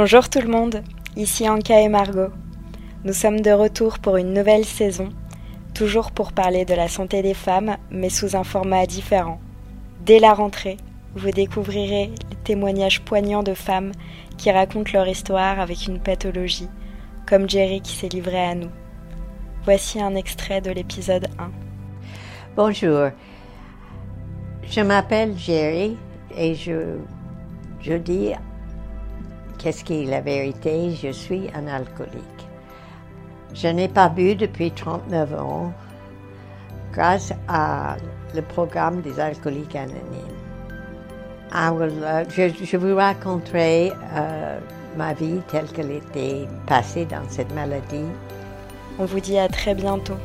Bonjour tout le monde, ici Anka et Margot. Nous sommes de retour pour une nouvelle saison, toujours pour parler de la santé des femmes, mais sous un format différent. Dès la rentrée, vous découvrirez les témoignages poignants de femmes qui racontent leur histoire avec une pathologie, comme Jerry qui s'est livré à nous. Voici un extrait de l'épisode 1. Bonjour, je m'appelle Jerry et je, je dis qu'est-ce qui est la vérité, je suis un alcoolique. Je n'ai pas bu depuis 39 ans grâce à le programme des alcooliques anonymes. Je, je, vous raconterai euh, ma vie telle qu'elle était passée dans cette maladie. On vous dit à très bientôt.